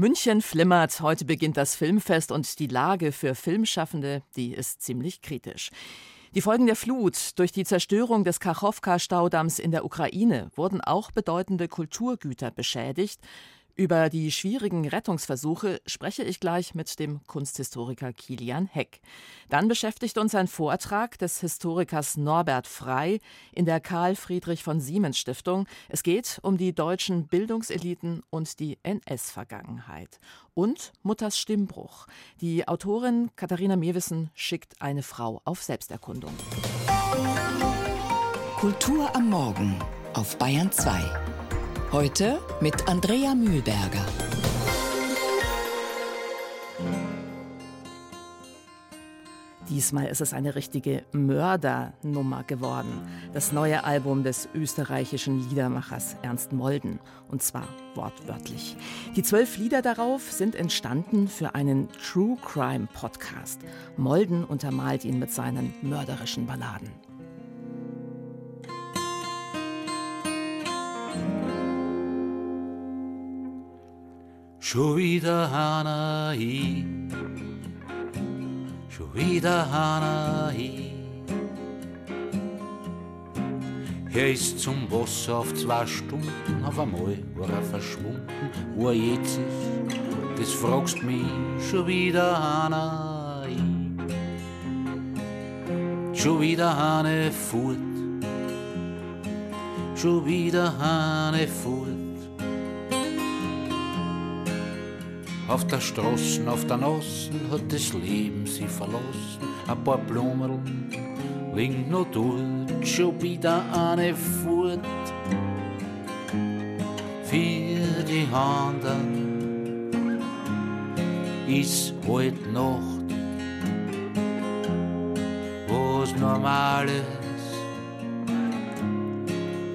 München flimmert. Heute beginnt das Filmfest und die Lage für Filmschaffende, die ist ziemlich kritisch. Die Folgen der Flut durch die Zerstörung des Kachowka-Staudamms in der Ukraine wurden auch bedeutende Kulturgüter beschädigt. Über die schwierigen Rettungsversuche spreche ich gleich mit dem Kunsthistoriker Kilian Heck. Dann beschäftigt uns ein Vortrag des Historikers Norbert Frei in der Karl Friedrich von Siemens Stiftung. Es geht um die deutschen Bildungseliten und die NS-Vergangenheit. Und Mutters Stimmbruch. Die Autorin Katharina Mewissen schickt eine Frau auf Selbsterkundung. Kultur am Morgen auf Bayern 2. Heute mit Andrea Mühlberger. Diesmal ist es eine richtige Mördernummer geworden. Das neue Album des österreichischen Liedermachers Ernst Molden. Und zwar wortwörtlich. Die zwölf Lieder darauf sind entstanden für einen True Crime Podcast. Molden untermalt ihn mit seinen mörderischen Balladen. Schon wieder Hanna hi, schon wieder Hanna hi. Er ist zum Wasser auf zwei Stunden, auf einmal war er verschwunden. Wo er jetzt ist, das fragst mich schon wieder Hanna hi. Schon wieder Hane fort, schon wieder Hane fort. Auf der Straße, auf der Nassen hat das Leben sie verlassen. Ein paar Blumen liegen noch dort, schon wieder eine fort. Für die Handen ist heute Nacht, was Normales,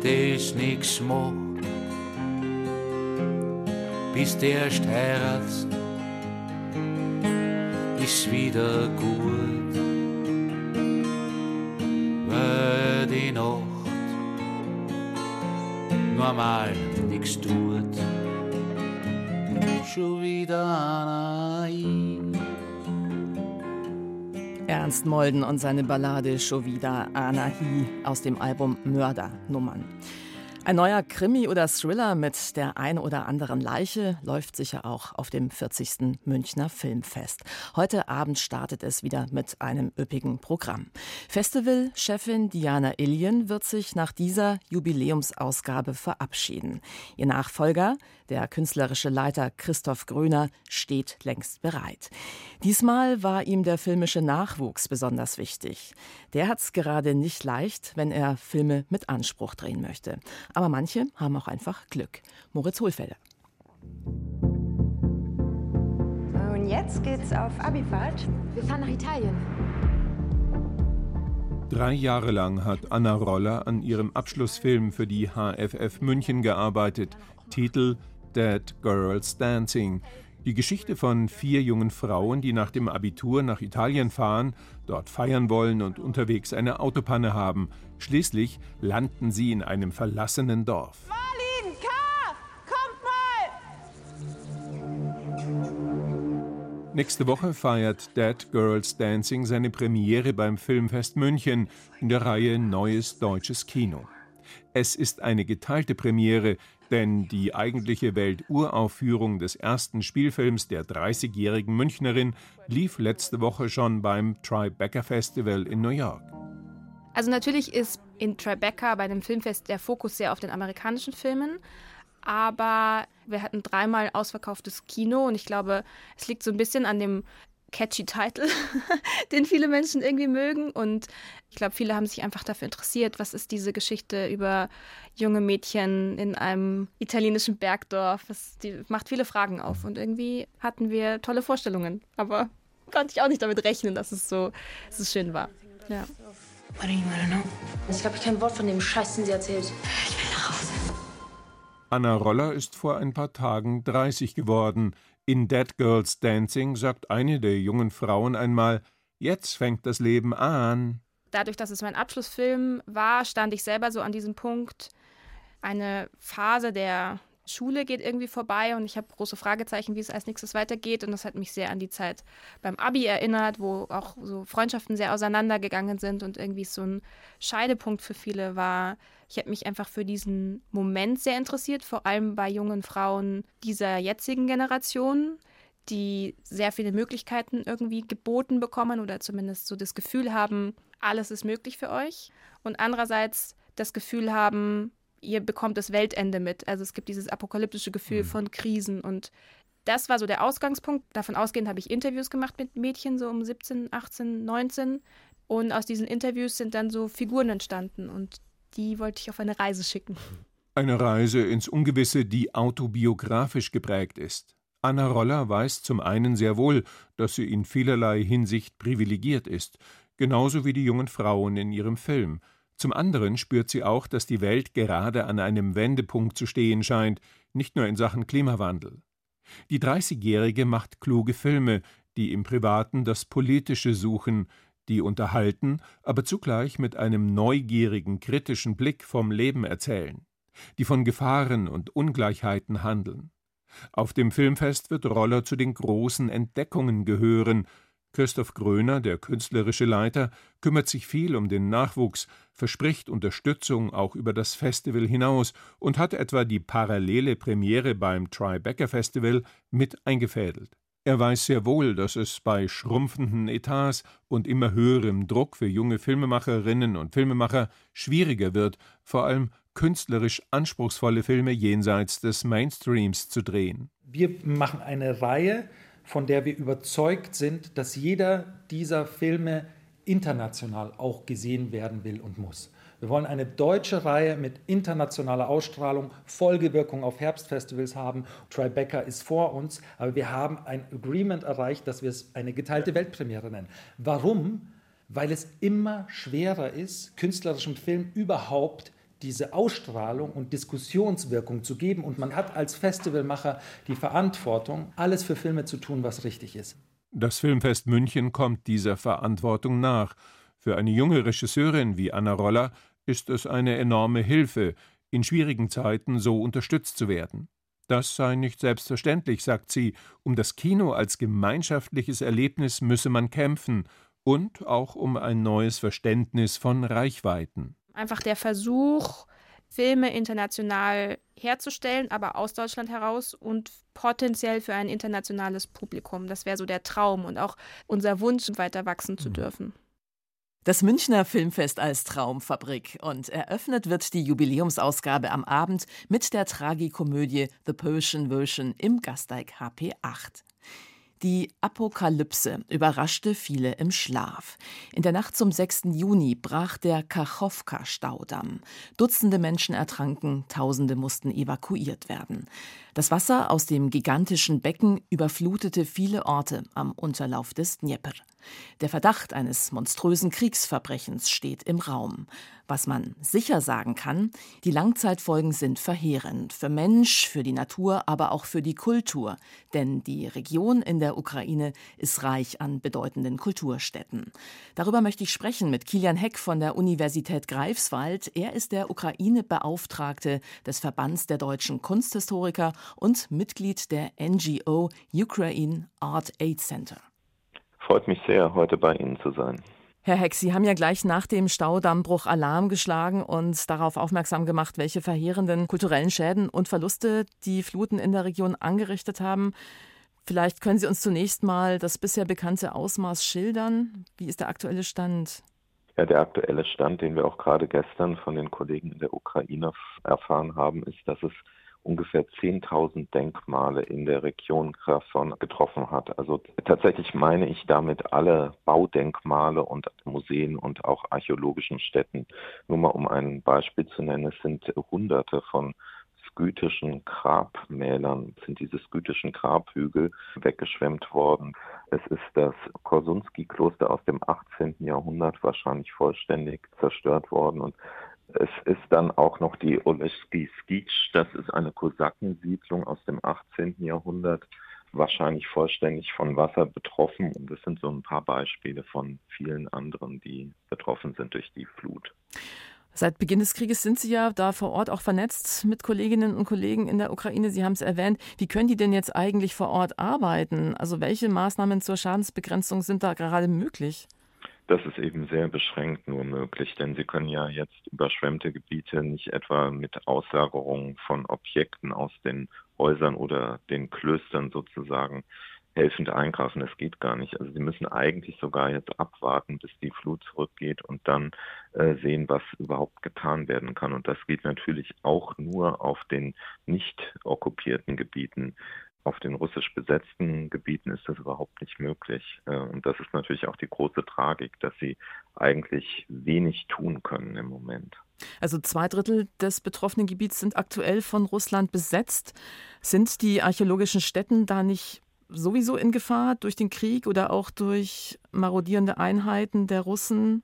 das nix macht bis der erst ist wieder gut, weil die Nacht normal nix tut. Schon wieder einer Ernst Molden und seine Ballade Schon wieder Anahi aus dem Album Mördernummern. Ein neuer Krimi oder Thriller mit der ein oder anderen Leiche läuft sicher auch auf dem 40. Münchner Filmfest. Heute Abend startet es wieder mit einem üppigen Programm. Festivalchefin Diana Illien wird sich nach dieser Jubiläumsausgabe verabschieden. Ihr Nachfolger, der künstlerische Leiter Christoph Gröner, steht längst bereit. Diesmal war ihm der filmische Nachwuchs besonders wichtig. Der hat es gerade nicht leicht, wenn er Filme mit Anspruch drehen möchte. Aber manche haben auch einfach Glück. Moritz Hohlfelder. Und jetzt geht's auf Abifahrt. Wir fahren nach Italien. Drei Jahre lang hat Anna Roller an ihrem Abschlussfilm für die HFF München gearbeitet. Titel Dead Girls Dancing. Die Geschichte von vier jungen Frauen, die nach dem Abitur nach Italien fahren, dort feiern wollen und unterwegs eine Autopanne haben. Schließlich landen sie in einem verlassenen Dorf. Marlin, K, kommt mal! Nächste Woche feiert Dead Girls Dancing seine Premiere beim Filmfest München in der Reihe Neues deutsches Kino. Es ist eine geteilte Premiere, denn die eigentliche Welturaufführung des ersten Spielfilms der 30-jährigen Münchnerin lief letzte Woche schon beim Tribeca Festival in New York. Also natürlich ist in Tribeca bei dem Filmfest der Fokus sehr auf den amerikanischen Filmen, aber wir hatten dreimal ausverkauftes Kino und ich glaube, es liegt so ein bisschen an dem catchy Titel, den viele Menschen irgendwie mögen. Und ich glaube, viele haben sich einfach dafür interessiert, was ist diese Geschichte über junge Mädchen in einem italienischen Bergdorf. Das, die macht viele Fragen auf. Und irgendwie hatten wir tolle Vorstellungen. Aber konnte ich auch nicht damit rechnen, dass es so, dass es schön war. Ja. Ich glaube, ich kein Wort von dem Scheiß, den sie erzählt. Ich will nach Hause. Anna Roller ist vor ein paar Tagen 30 geworden. In Dead Girls Dancing sagt eine der jungen Frauen einmal, jetzt fängt das Leben an. Dadurch, dass es mein Abschlussfilm war, stand ich selber so an diesem Punkt, eine Phase der Schule geht irgendwie vorbei und ich habe große Fragezeichen, wie es als nächstes weitergeht. Und das hat mich sehr an die Zeit beim Abi erinnert, wo auch so Freundschaften sehr auseinandergegangen sind und irgendwie so ein Scheidepunkt für viele war. Ich habe mich einfach für diesen Moment sehr interessiert, vor allem bei jungen Frauen dieser jetzigen Generation, die sehr viele Möglichkeiten irgendwie geboten bekommen oder zumindest so das Gefühl haben, alles ist möglich für euch. Und andererseits das Gefühl haben, ihr bekommt das Weltende mit. Also es gibt dieses apokalyptische Gefühl mhm. von Krisen und das war so der Ausgangspunkt. Davon ausgehend habe ich Interviews gemacht mit Mädchen, so um 17, 18, 19. Und aus diesen Interviews sind dann so Figuren entstanden und die wollte ich auf eine Reise schicken. Eine Reise ins Ungewisse, die autobiografisch geprägt ist. Anna Roller weiß zum einen sehr wohl, dass sie in vielerlei Hinsicht privilegiert ist, genauso wie die jungen Frauen in ihrem Film – zum anderen spürt sie auch, dass die Welt gerade an einem Wendepunkt zu stehen scheint, nicht nur in Sachen Klimawandel. Die 30-Jährige macht kluge Filme, die im Privaten das Politische suchen, die unterhalten, aber zugleich mit einem neugierigen, kritischen Blick vom Leben erzählen, die von Gefahren und Ungleichheiten handeln. Auf dem Filmfest wird Roller zu den großen Entdeckungen gehören, Christoph Gröner, der künstlerische Leiter, kümmert sich viel um den Nachwuchs, verspricht Unterstützung auch über das Festival hinaus und hat etwa die parallele Premiere beim Tribeca Festival mit eingefädelt. Er weiß sehr wohl, dass es bei schrumpfenden Etats und immer höherem Druck für junge Filmemacherinnen und Filmemacher schwieriger wird, vor allem künstlerisch anspruchsvolle Filme jenseits des Mainstreams zu drehen. Wir machen eine Reihe von der wir überzeugt sind, dass jeder dieser Filme international auch gesehen werden will und muss. Wir wollen eine deutsche Reihe mit internationaler Ausstrahlung, Folgewirkung auf Herbstfestivals haben. Tribeca ist vor uns, aber wir haben ein Agreement erreicht, dass wir es eine geteilte Weltpremiere nennen. Warum? Weil es immer schwerer ist, künstlerischem Film überhaupt diese Ausstrahlung und Diskussionswirkung zu geben. Und man hat als Festivalmacher die Verantwortung, alles für Filme zu tun, was richtig ist. Das Filmfest München kommt dieser Verantwortung nach. Für eine junge Regisseurin wie Anna Roller ist es eine enorme Hilfe, in schwierigen Zeiten so unterstützt zu werden. Das sei nicht selbstverständlich, sagt sie. Um das Kino als gemeinschaftliches Erlebnis müsse man kämpfen und auch um ein neues Verständnis von Reichweiten. Einfach der Versuch, Filme international herzustellen, aber aus Deutschland heraus und potenziell für ein internationales Publikum. Das wäre so der Traum und auch unser Wunsch, weiter wachsen zu mhm. dürfen. Das Münchner Filmfest als Traumfabrik und eröffnet wird die Jubiläumsausgabe am Abend mit der Tragikomödie The Persian Version im Gasteig HP 8. Die Apokalypse überraschte viele im Schlaf. In der Nacht zum 6. Juni brach der Kachowka-Staudamm. Dutzende Menschen ertranken, Tausende mussten evakuiert werden. Das Wasser aus dem gigantischen Becken überflutete viele Orte am Unterlauf des Dnieper. Der Verdacht eines monströsen Kriegsverbrechens steht im Raum. Was man sicher sagen kann, die Langzeitfolgen sind verheerend für Mensch, für die Natur, aber auch für die Kultur, denn die Region in der Ukraine ist reich an bedeutenden Kulturstätten. Darüber möchte ich sprechen mit Kilian Heck von der Universität Greifswald. Er ist der Ukraine-Beauftragte des Verbands der deutschen Kunsthistoriker und Mitglied der NGO Ukraine Art Aid Center. Freut mich sehr, heute bei Ihnen zu sein. Herr Heck, Sie haben ja gleich nach dem Staudammbruch Alarm geschlagen und darauf aufmerksam gemacht, welche verheerenden kulturellen Schäden und Verluste die Fluten in der Region angerichtet haben. Vielleicht können Sie uns zunächst mal das bisher bekannte Ausmaß schildern. Wie ist der aktuelle Stand? Ja, der aktuelle Stand, den wir auch gerade gestern von den Kollegen in der Ukraine erfahren haben, ist, dass es ungefähr 10.000 Denkmale in der Region Kherson getroffen hat. Also tatsächlich meine ich damit alle Baudenkmale und Museen und auch archäologischen Städten. Nur mal um ein Beispiel zu nennen, es sind hunderte von skytischen Grabmälern, sind diese skytischen Grabhügel weggeschwemmt worden. Es ist das Korsunski-Kloster aus dem 18. Jahrhundert wahrscheinlich vollständig zerstört worden und es ist dann auch noch die Oleski Skic, das ist eine Kosakensiedlung aus dem 18. Jahrhundert, wahrscheinlich vollständig von Wasser betroffen. Und das sind so ein paar Beispiele von vielen anderen, die betroffen sind durch die Flut. Seit Beginn des Krieges sind Sie ja da vor Ort auch vernetzt mit Kolleginnen und Kollegen in der Ukraine. Sie haben es erwähnt. Wie können die denn jetzt eigentlich vor Ort arbeiten? Also welche Maßnahmen zur Schadensbegrenzung sind da gerade möglich? Das ist eben sehr beschränkt nur möglich, denn Sie können ja jetzt überschwemmte Gebiete nicht etwa mit Auslagerung von Objekten aus den Häusern oder den Klöstern sozusagen helfend eingreifen. Das geht gar nicht. Also sie müssen eigentlich sogar jetzt abwarten, bis die Flut zurückgeht und dann äh, sehen, was überhaupt getan werden kann. Und das geht natürlich auch nur auf den nicht okkupierten Gebieten. Auf den russisch besetzten Gebieten ist das überhaupt nicht möglich. Äh, und das ist natürlich auch die große Tragik, dass sie eigentlich wenig tun können im Moment. Also zwei Drittel des betroffenen Gebiets sind aktuell von Russland besetzt. Sind die archäologischen Stätten da nicht sowieso in Gefahr durch den Krieg oder auch durch marodierende Einheiten der Russen?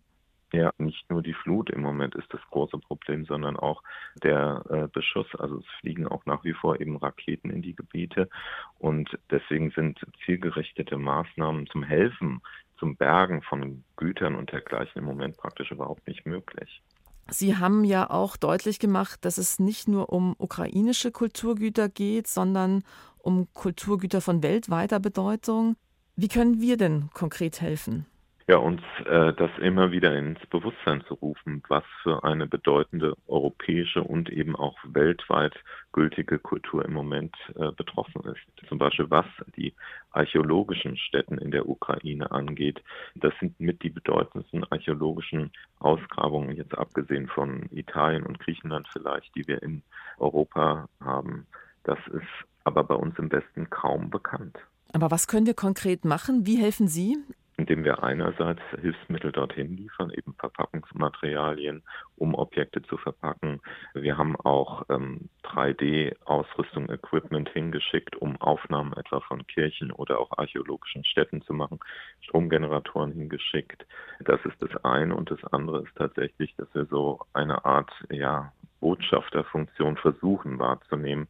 Ja, nicht nur die Flut im Moment ist das große Problem, sondern auch der äh, Beschuss. Also es fliegen auch nach wie vor eben Raketen in die Gebiete und deswegen sind zielgerichtete Maßnahmen zum Helfen, zum Bergen von Gütern und dergleichen im Moment praktisch überhaupt nicht möglich. Sie haben ja auch deutlich gemacht, dass es nicht nur um ukrainische Kulturgüter geht, sondern um Kulturgüter von weltweiter Bedeutung. Wie können wir denn konkret helfen? Ja, uns äh, das immer wieder ins Bewusstsein zu rufen, was für eine bedeutende europäische und eben auch weltweit gültige Kultur im Moment äh, betroffen ist. Zum Beispiel was die archäologischen Stätten in der Ukraine angeht. Das sind mit die bedeutendsten archäologischen Ausgrabungen, jetzt abgesehen von Italien und Griechenland vielleicht, die wir in Europa haben. Das ist aber bei uns im Westen kaum bekannt. Aber was können wir konkret machen? Wie helfen Sie? Indem wir einerseits Hilfsmittel dorthin liefern, eben Verpackungsmaterialien, um Objekte zu verpacken. Wir haben auch ähm, 3D-Ausrüstung, Equipment hingeschickt, um Aufnahmen etwa von Kirchen oder auch archäologischen Städten zu machen, Stromgeneratoren hingeschickt. Das ist das eine. Und das andere ist tatsächlich, dass wir so eine Art ja, Botschafterfunktion versuchen wahrzunehmen,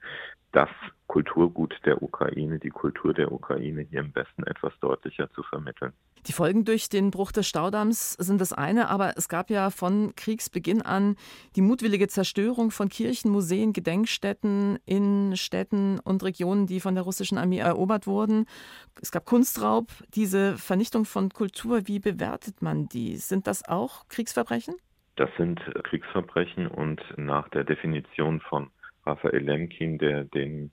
das Kulturgut der Ukraine, die Kultur der Ukraine hier im Westen etwas deutlicher zu vermitteln. Die Folgen durch den Bruch des Staudamms sind das eine, aber es gab ja von Kriegsbeginn an die mutwillige Zerstörung von Kirchen, Museen, Gedenkstätten in Städten und Regionen, die von der russischen Armee erobert wurden. Es gab Kunstraub, diese Vernichtung von Kultur. Wie bewertet man die? Sind das auch Kriegsverbrechen? Das sind Kriegsverbrechen und nach der Definition von Raphael Lemkin, der den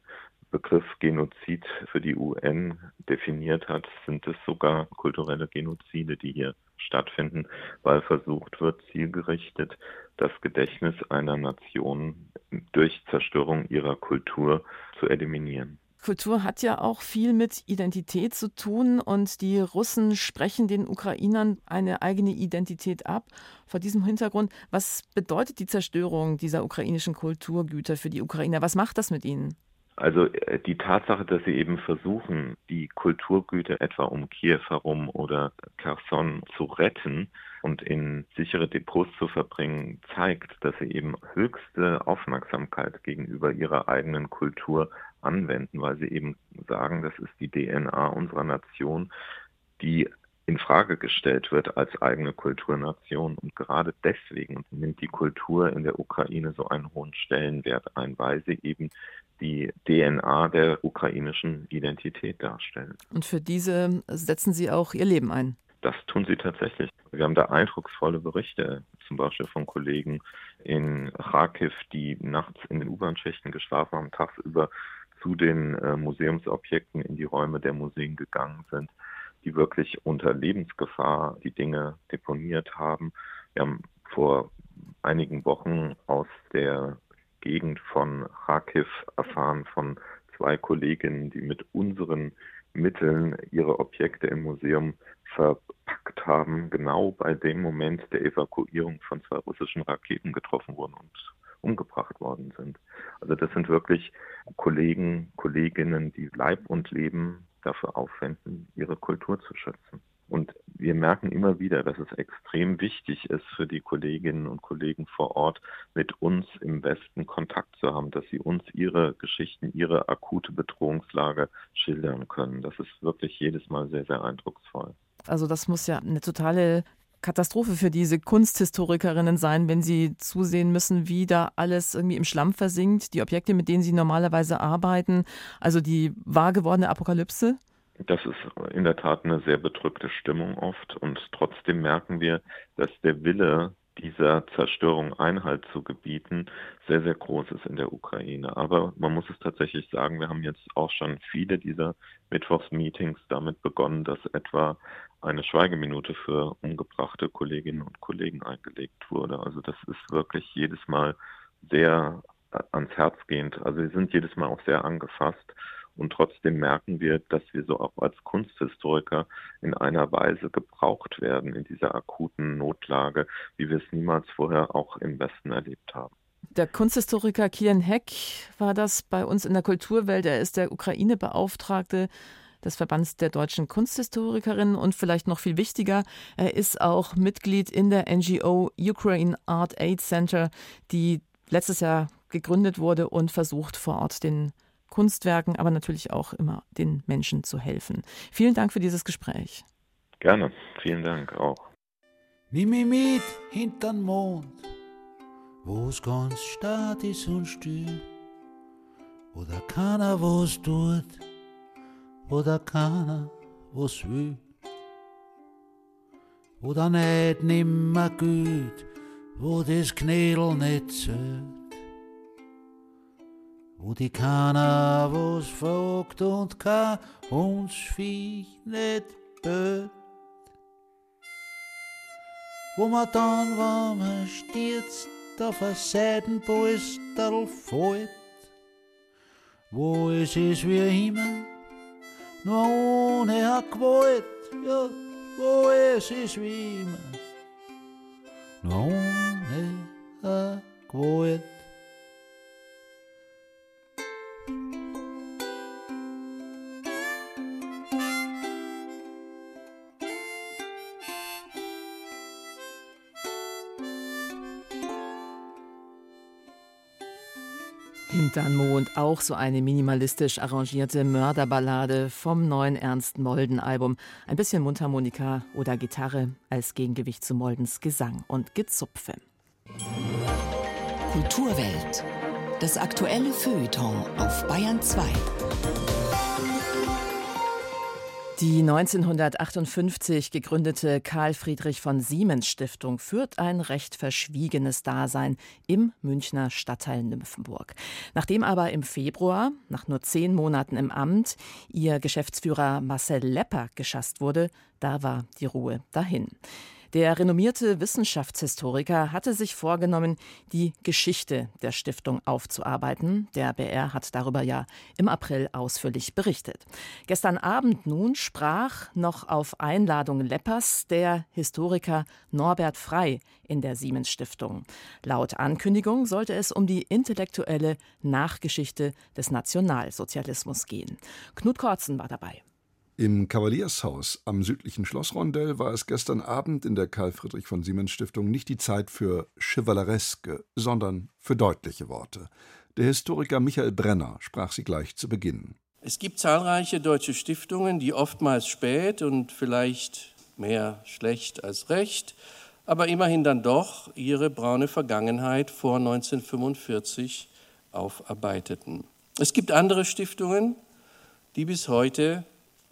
Begriff Genozid für die UN definiert hat, sind es sogar kulturelle Genozide, die hier stattfinden, weil versucht wird, zielgerichtet das Gedächtnis einer Nation durch Zerstörung ihrer Kultur zu eliminieren. Kultur hat ja auch viel mit Identität zu tun und die Russen sprechen den Ukrainern eine eigene Identität ab. Vor diesem Hintergrund, was bedeutet die Zerstörung dieser ukrainischen Kulturgüter für die Ukrainer? Was macht das mit ihnen? Also äh, die Tatsache, dass sie eben versuchen, die Kulturgüter etwa um Kiew herum oder Kherson zu retten und in sichere Depots zu verbringen, zeigt, dass sie eben höchste Aufmerksamkeit gegenüber ihrer eigenen Kultur anwenden, weil sie eben sagen, das ist die DNA unserer Nation, die in Frage gestellt wird als eigene Kulturnation. Und gerade deswegen nimmt die Kultur in der Ukraine so einen hohen Stellenwert ein, weil sie eben die DNA der ukrainischen Identität darstellen. Und für diese setzen Sie auch Ihr Leben ein? Das tun sie tatsächlich. Wir haben da eindrucksvolle Berichte, zum Beispiel von Kollegen in Kharkiv, die nachts in den U-Bahn-Schächten geschlafen haben, tagsüber zu den äh, Museumsobjekten in die Räume der Museen gegangen sind, die wirklich unter Lebensgefahr die Dinge deponiert haben. Wir haben vor einigen Wochen aus der Gegend von Kharkiv erfahren von zwei Kolleginnen, die mit unseren Mitteln ihre Objekte im Museum verpackt haben, genau bei dem Moment der Evakuierung von zwei russischen Raketen getroffen wurden und umgebracht worden sind. Also das sind wirklich Kollegen, Kolleginnen, die Leib und Leben dafür aufwenden, ihre Kultur zu schützen. Und wir merken immer wieder, dass es extrem wichtig ist für die Kolleginnen und Kollegen vor Ort, mit uns im Westen Kontakt zu haben, dass sie uns ihre Geschichten, ihre akute Bedrohungslage schildern können. Das ist wirklich jedes Mal sehr, sehr eindrucksvoll. Also das muss ja eine totale Katastrophe für diese Kunsthistorikerinnen sein, wenn sie zusehen müssen, wie da alles irgendwie im Schlamm versinkt, die Objekte, mit denen sie normalerweise arbeiten, also die wahr gewordene Apokalypse? Das ist in der Tat eine sehr bedrückte Stimmung oft und trotzdem merken wir, dass der Wille dieser Zerstörung Einhalt zu gebieten, sehr, sehr groß ist in der Ukraine. Aber man muss es tatsächlich sagen, wir haben jetzt auch schon viele dieser Mittwochsmeetings damit begonnen, dass etwa eine Schweigeminute für umgebrachte Kolleginnen und Kollegen eingelegt wurde. Also das ist wirklich jedes Mal sehr ans Herz gehend. Also wir sind jedes Mal auch sehr angefasst und trotzdem merken wir, dass wir so auch als Kunsthistoriker in einer Weise gebraucht werden in dieser akuten Notlage, wie wir es niemals vorher auch im Westen erlebt haben. Der Kunsthistoriker Kian Heck war das bei uns in der Kulturwelt. Er ist der Ukraine-Beauftragte des Verbands der deutschen Kunsthistorikerinnen und vielleicht noch viel wichtiger, er ist auch Mitglied in der NGO Ukraine Art Aid Center, die letztes Jahr gegründet wurde und versucht vor Ort den Kunstwerken, aber natürlich auch immer den Menschen zu helfen. Vielen Dank für dieses Gespräch. Gerne, vielen Dank auch. Nimm mich mit hintern Mond, wo's ganz stark ist und still, wo da keiner was tut, wo da keiner was will, wo da nicht nimmer gut, wo das Knädel nicht zählt wo die keiner was fragt und kein uns Viech nicht böt. Wo man dann, wenn man stürzt, auf ein Seidenpolsterl fällt, wo es ist wie immer, nur ohne Gewalt, ja, wo es ist wie immer, nur ohne Gewalt. Hinternmond, auch so eine minimalistisch arrangierte Mörderballade vom neuen Ernst Molden-Album. Ein bisschen Mundharmonika oder Gitarre als Gegengewicht zu Moldens Gesang und Gezupfe. Kulturwelt. Das aktuelle Feuilleton auf Bayern 2. Die 1958 gegründete Karl Friedrich von Siemens Stiftung führt ein recht verschwiegenes Dasein im Münchner Stadtteil Nymphenburg. Nachdem aber im Februar, nach nur zehn Monaten im Amt, ihr Geschäftsführer Marcel Lepper geschasst wurde, da war die Ruhe dahin. Der renommierte Wissenschaftshistoriker hatte sich vorgenommen, die Geschichte der Stiftung aufzuarbeiten. Der BR hat darüber ja im April ausführlich berichtet. Gestern Abend nun sprach noch auf Einladung Leppers der Historiker Norbert Frei in der Siemens Stiftung. Laut Ankündigung sollte es um die intellektuelle Nachgeschichte des Nationalsozialismus gehen. Knut Kortzen war dabei. Im Kavaliershaus am südlichen Schlossrondell war es gestern Abend in der Karl Friedrich von Siemens Stiftung nicht die Zeit für chevalereske, sondern für deutliche Worte. Der Historiker Michael Brenner sprach sie gleich zu Beginn. Es gibt zahlreiche deutsche Stiftungen, die oftmals spät und vielleicht mehr schlecht als recht, aber immerhin dann doch ihre braune Vergangenheit vor 1945 aufarbeiteten. Es gibt andere Stiftungen, die bis heute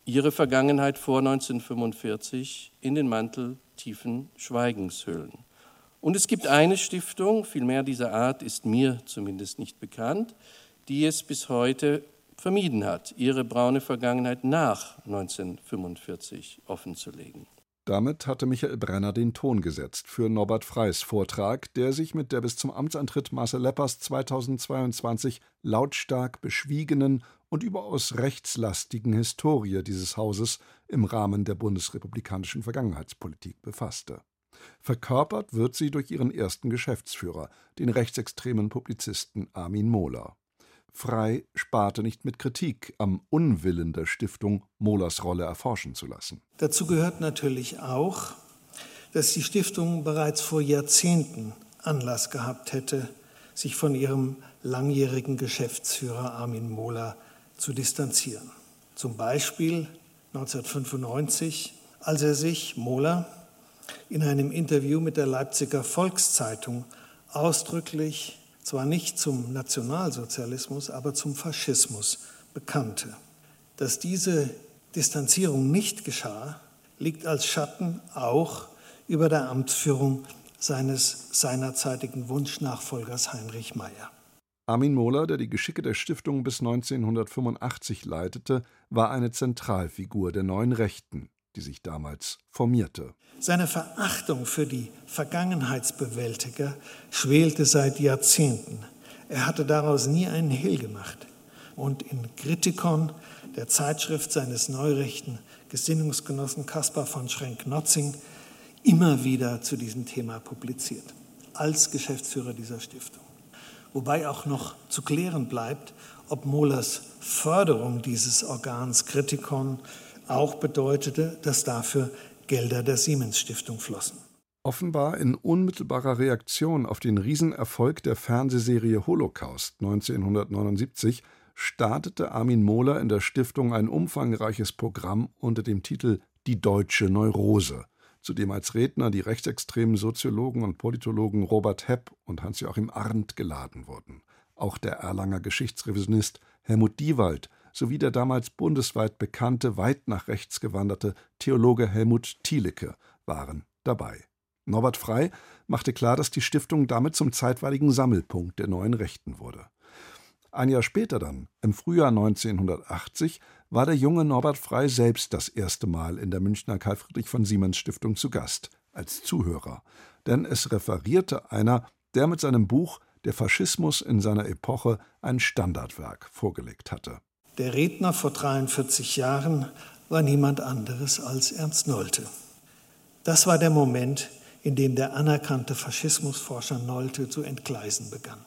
ihre Vergangenheit vor 1945 in den Mantel tiefen Schweigens hüllen. Und es gibt eine Stiftung, viel mehr dieser Art ist mir zumindest nicht bekannt, die es bis heute vermieden hat, ihre braune Vergangenheit nach 1945 offenzulegen. Damit hatte Michael Brenner den Ton gesetzt für Norbert Freys Vortrag, der sich mit der bis zum Amtsantritt Marcel Leppers 2022 lautstark beschwiegenen und überaus rechtslastigen Historie dieses Hauses im Rahmen der bundesrepublikanischen Vergangenheitspolitik befasste. Verkörpert wird sie durch ihren ersten Geschäftsführer, den rechtsextremen Publizisten Armin Mohler. Frei sparte nicht mit Kritik am Unwillen der Stiftung, Mohlers Rolle erforschen zu lassen. Dazu gehört natürlich auch, dass die Stiftung bereits vor Jahrzehnten Anlass gehabt hätte, sich von ihrem langjährigen Geschäftsführer Armin Mohler zu distanzieren. Zum Beispiel 1995, als er sich, Mohler, in einem Interview mit der Leipziger Volkszeitung ausdrücklich zwar nicht zum Nationalsozialismus, aber zum Faschismus bekannte. Dass diese Distanzierung nicht geschah, liegt als Schatten auch über der Amtsführung seines seinerzeitigen Wunschnachfolgers Heinrich Meyer. Armin Mohler, der die Geschicke der Stiftung bis 1985 leitete, war eine Zentralfigur der neuen Rechten, die sich damals formierte. Seine Verachtung für die Vergangenheitsbewältiger schwelte seit Jahrzehnten. Er hatte daraus nie einen Hehl gemacht. Und in Kritikon, der Zeitschrift seines neurechten Gesinnungsgenossen Caspar von Schrenk-Notzing, immer wieder zu diesem Thema publiziert, als Geschäftsführer dieser Stiftung wobei auch noch zu klären bleibt, ob Mohlers Förderung dieses Organs Kritikon auch bedeutete, dass dafür Gelder der Siemens Stiftung flossen. Offenbar in unmittelbarer Reaktion auf den Riesenerfolg der Fernsehserie Holocaust 1979 startete Armin Mohler in der Stiftung ein umfangreiches Programm unter dem Titel Die deutsche Neurose zu dem als Redner die rechtsextremen Soziologen und Politologen Robert Hepp und Hans-Joachim Arndt geladen wurden. Auch der Erlanger Geschichtsrevisionist Helmut Diewald sowie der damals bundesweit bekannte, weit nach rechts gewanderte Theologe Helmut Thielicke waren dabei. Norbert Frey machte klar, dass die Stiftung damit zum zeitweiligen Sammelpunkt der neuen Rechten wurde. Ein Jahr später dann, im Frühjahr 1980, war der junge Norbert Frey selbst das erste Mal in der Münchner Karl Friedrich von Siemens Stiftung zu Gast, als Zuhörer. Denn es referierte einer, der mit seinem Buch Der Faschismus in seiner Epoche ein Standardwerk vorgelegt hatte. Der Redner vor 43 Jahren war niemand anderes als Ernst Nolte. Das war der Moment, in dem der anerkannte Faschismusforscher Nolte zu entgleisen begann.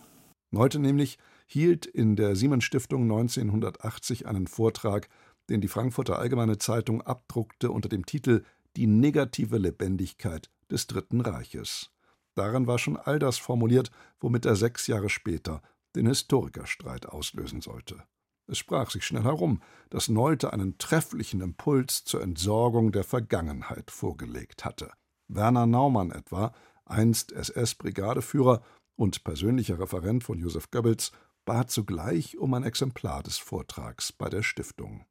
Nolte nämlich hielt in der Siemens Stiftung 1980 einen Vortrag, den die Frankfurter Allgemeine Zeitung abdruckte unter dem Titel Die negative Lebendigkeit des Dritten Reiches. Daran war schon all das formuliert, womit er sechs Jahre später den Historikerstreit auslösen sollte. Es sprach sich schnell herum, dass Nolte einen trefflichen Impuls zur Entsorgung der Vergangenheit vorgelegt hatte. Werner Naumann etwa, einst SS-Brigadeführer und persönlicher Referent von Josef Goebbels, bat zugleich um ein Exemplar des Vortrags bei der Stiftung.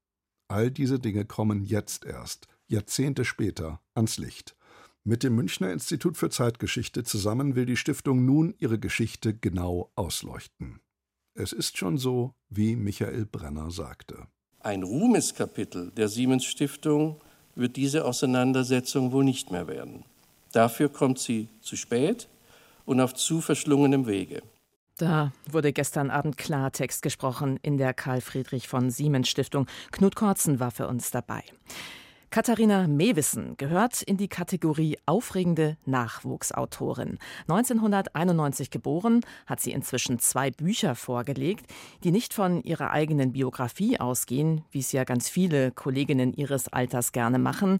All diese Dinge kommen jetzt erst, Jahrzehnte später, ans Licht. Mit dem Münchner Institut für Zeitgeschichte zusammen will die Stiftung nun ihre Geschichte genau ausleuchten. Es ist schon so, wie Michael Brenner sagte. Ein Ruhmeskapitel der Siemens Stiftung wird diese Auseinandersetzung wohl nicht mehr werden. Dafür kommt sie zu spät und auf zu verschlungenem Wege. Da wurde gestern Abend Klartext gesprochen in der Karl Friedrich von Siemens Stiftung. Knut Kortzen war für uns dabei. Katharina Mewissen gehört in die Kategorie aufregende Nachwuchsautorin. 1991 geboren, hat sie inzwischen zwei Bücher vorgelegt, die nicht von ihrer eigenen Biografie ausgehen, wie es ja ganz viele Kolleginnen ihres Alters gerne machen.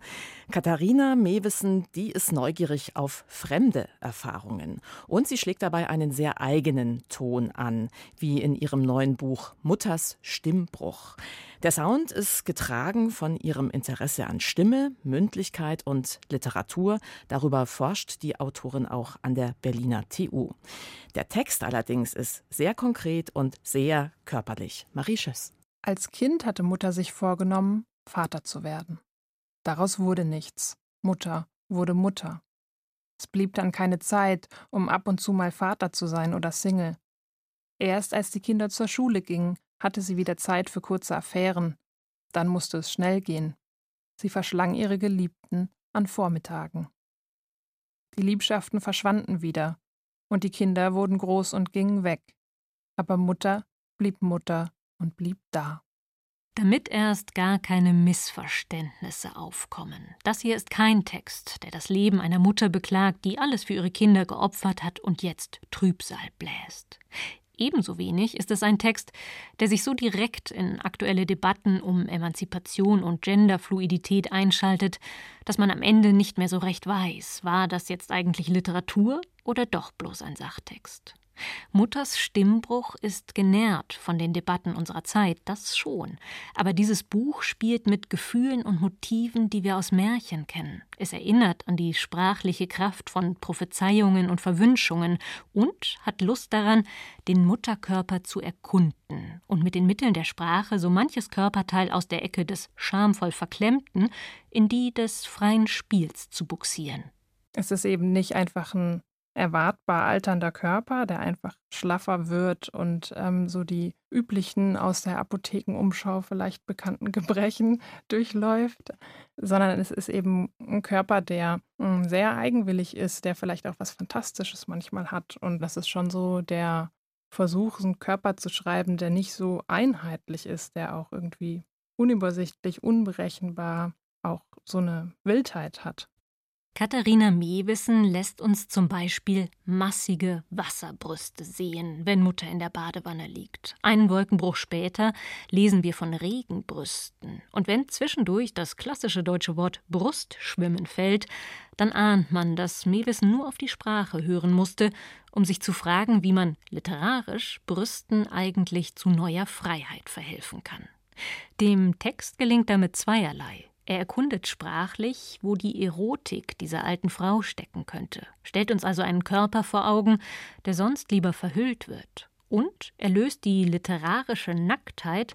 Katharina Mewissen, die ist neugierig auf fremde Erfahrungen und sie schlägt dabei einen sehr eigenen Ton an, wie in ihrem neuen Buch Mutters Stimmbruch. Der Sound ist getragen von ihrem Interesse an Stimme, Mündlichkeit und Literatur. Darüber forscht die Autorin auch an der Berliner TU. Der Text allerdings ist sehr konkret und sehr körperlich. Marie Schöss. Als Kind hatte Mutter sich vorgenommen, Vater zu werden. Daraus wurde nichts. Mutter wurde Mutter. Es blieb dann keine Zeit, um ab und zu mal Vater zu sein oder Single. Erst als die Kinder zur Schule gingen, hatte sie wieder Zeit für kurze Affären. Dann musste es schnell gehen. Sie verschlang ihre Geliebten an Vormittagen. Die Liebschaften verschwanden wieder, und die Kinder wurden groß und gingen weg. Aber Mutter blieb Mutter und blieb da. Damit erst gar keine Missverständnisse aufkommen. Das hier ist kein Text, der das Leben einer Mutter beklagt, die alles für ihre Kinder geopfert hat und jetzt Trübsal bläst. Ebenso wenig ist es ein Text, der sich so direkt in aktuelle Debatten um Emanzipation und Genderfluidität einschaltet, dass man am Ende nicht mehr so recht weiß, war das jetzt eigentlich Literatur oder doch bloß ein Sachtext. Mutters Stimmbruch ist genährt von den Debatten unserer Zeit, das schon. Aber dieses Buch spielt mit Gefühlen und Motiven, die wir aus Märchen kennen. Es erinnert an die sprachliche Kraft von Prophezeiungen und Verwünschungen und hat Lust daran, den Mutterkörper zu erkunden und mit den Mitteln der Sprache so manches Körperteil aus der Ecke des schamvoll Verklemmten in die des freien Spiels zu buxieren. Es ist eben nicht einfach ein erwartbar alternder Körper, der einfach schlaffer wird und ähm, so die üblichen aus der Apothekenumschau vielleicht bekannten Gebrechen durchläuft, sondern es ist eben ein Körper, der hm, sehr eigenwillig ist, der vielleicht auch was Fantastisches manchmal hat. Und das ist schon so der Versuch, einen Körper zu schreiben, der nicht so einheitlich ist, der auch irgendwie unübersichtlich, unberechenbar auch so eine Wildheit hat. Katharina Mewissen lässt uns zum Beispiel massige Wasserbrüste sehen, wenn Mutter in der Badewanne liegt. Einen Wolkenbruch später lesen wir von Regenbrüsten. Und wenn zwischendurch das klassische deutsche Wort Brustschwimmen fällt, dann ahnt man, dass Mewissen nur auf die Sprache hören musste, um sich zu fragen, wie man literarisch Brüsten eigentlich zu neuer Freiheit verhelfen kann. Dem Text gelingt damit zweierlei. Er erkundet sprachlich, wo die Erotik dieser alten Frau stecken könnte, stellt uns also einen Körper vor Augen, der sonst lieber verhüllt wird. Und er löst die literarische Nacktheit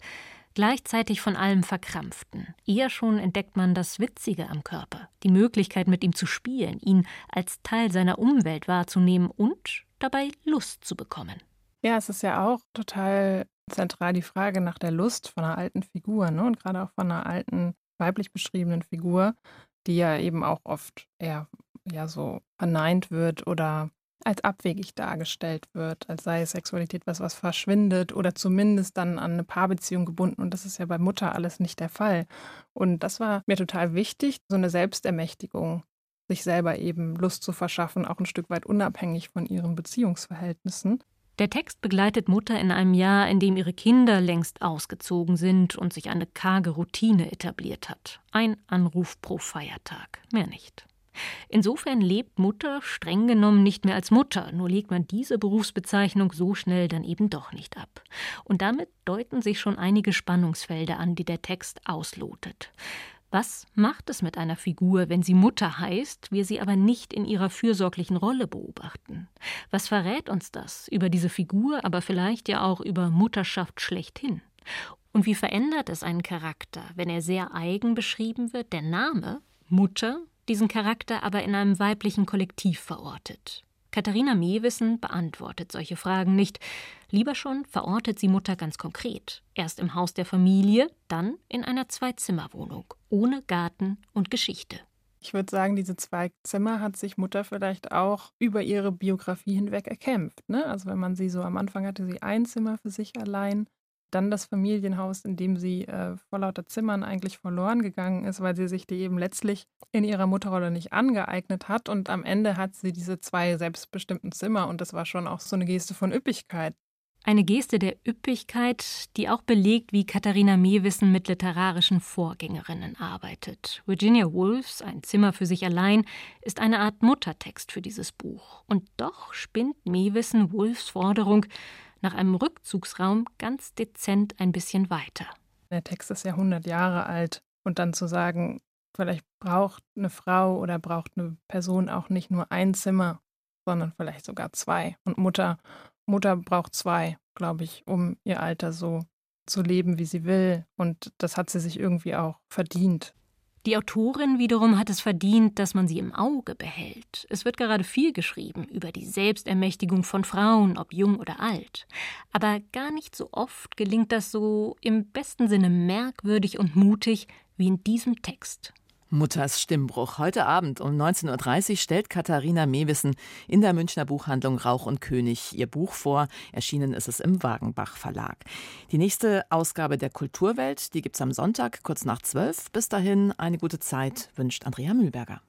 gleichzeitig von allem Verkrampften. Eher schon entdeckt man das Witzige am Körper, die Möglichkeit, mit ihm zu spielen, ihn als Teil seiner Umwelt wahrzunehmen und dabei Lust zu bekommen. Ja, es ist ja auch total zentral die Frage nach der Lust von einer alten Figur, ne? Und gerade auch von einer alten weiblich beschriebenen Figur, die ja eben auch oft eher ja so verneint wird oder als abwegig dargestellt wird, als sei Sexualität was, was verschwindet oder zumindest dann an eine Paarbeziehung gebunden. Und das ist ja bei Mutter alles nicht der Fall. Und das war mir total wichtig, so eine Selbstermächtigung, sich selber eben Lust zu verschaffen, auch ein Stück weit unabhängig von ihren Beziehungsverhältnissen. Der Text begleitet Mutter in einem Jahr, in dem ihre Kinder längst ausgezogen sind und sich eine karge Routine etabliert hat. Ein Anruf pro Feiertag, mehr nicht. Insofern lebt Mutter streng genommen nicht mehr als Mutter, nur legt man diese Berufsbezeichnung so schnell dann eben doch nicht ab. Und damit deuten sich schon einige Spannungsfelder an, die der Text auslotet. Was macht es mit einer Figur, wenn sie Mutter heißt, wir sie aber nicht in ihrer fürsorglichen Rolle beobachten? Was verrät uns das über diese Figur, aber vielleicht ja auch über Mutterschaft schlechthin? Und wie verändert es einen Charakter, wenn er sehr eigen beschrieben wird, der Name Mutter diesen Charakter aber in einem weiblichen Kollektiv verortet? Katharina Mewissen beantwortet solche Fragen nicht. Lieber schon verortet sie Mutter ganz konkret. Erst im Haus der Familie, dann in einer Zwei-Zimmer-Wohnung, ohne Garten und Geschichte. Ich würde sagen, diese zwei Zimmer hat sich Mutter vielleicht auch über ihre Biografie hinweg erkämpft. Ne? Also wenn man sie so am Anfang hatte, sie ein Zimmer für sich allein, dann das Familienhaus, in dem sie äh, vor lauter Zimmern eigentlich verloren gegangen ist, weil sie sich die eben letztlich in ihrer Mutterrolle nicht angeeignet hat. Und am Ende hat sie diese zwei selbstbestimmten Zimmer und das war schon auch so eine Geste von Üppigkeit. Eine Geste der Üppigkeit, die auch belegt, wie Katharina Mewissen mit literarischen Vorgängerinnen arbeitet. Virginia Woolfs Ein Zimmer für sich allein ist eine Art Muttertext für dieses Buch. Und doch spinnt Mewissen Woolfs Forderung nach einem Rückzugsraum ganz dezent ein bisschen weiter. Der Text ist ja 100 Jahre alt und dann zu sagen, vielleicht braucht eine Frau oder braucht eine Person auch nicht nur ein Zimmer, sondern vielleicht sogar zwei. Und Mutter, Mutter braucht zwei, glaube ich, um ihr Alter so zu leben, wie sie will. Und das hat sie sich irgendwie auch verdient. Die Autorin wiederum hat es verdient, dass man sie im Auge behält. Es wird gerade viel geschrieben über die Selbstermächtigung von Frauen, ob jung oder alt. Aber gar nicht so oft gelingt das so im besten Sinne merkwürdig und mutig wie in diesem Text. Mutters Stimmbruch. Heute Abend um 19.30 Uhr stellt Katharina Mewissen in der Münchner Buchhandlung Rauch und König ihr Buch vor. Erschienen ist es im Wagenbach Verlag. Die nächste Ausgabe der Kulturwelt, die gibt es am Sonntag kurz nach 12. Bis dahin eine gute Zeit, wünscht Andrea Mühlberger.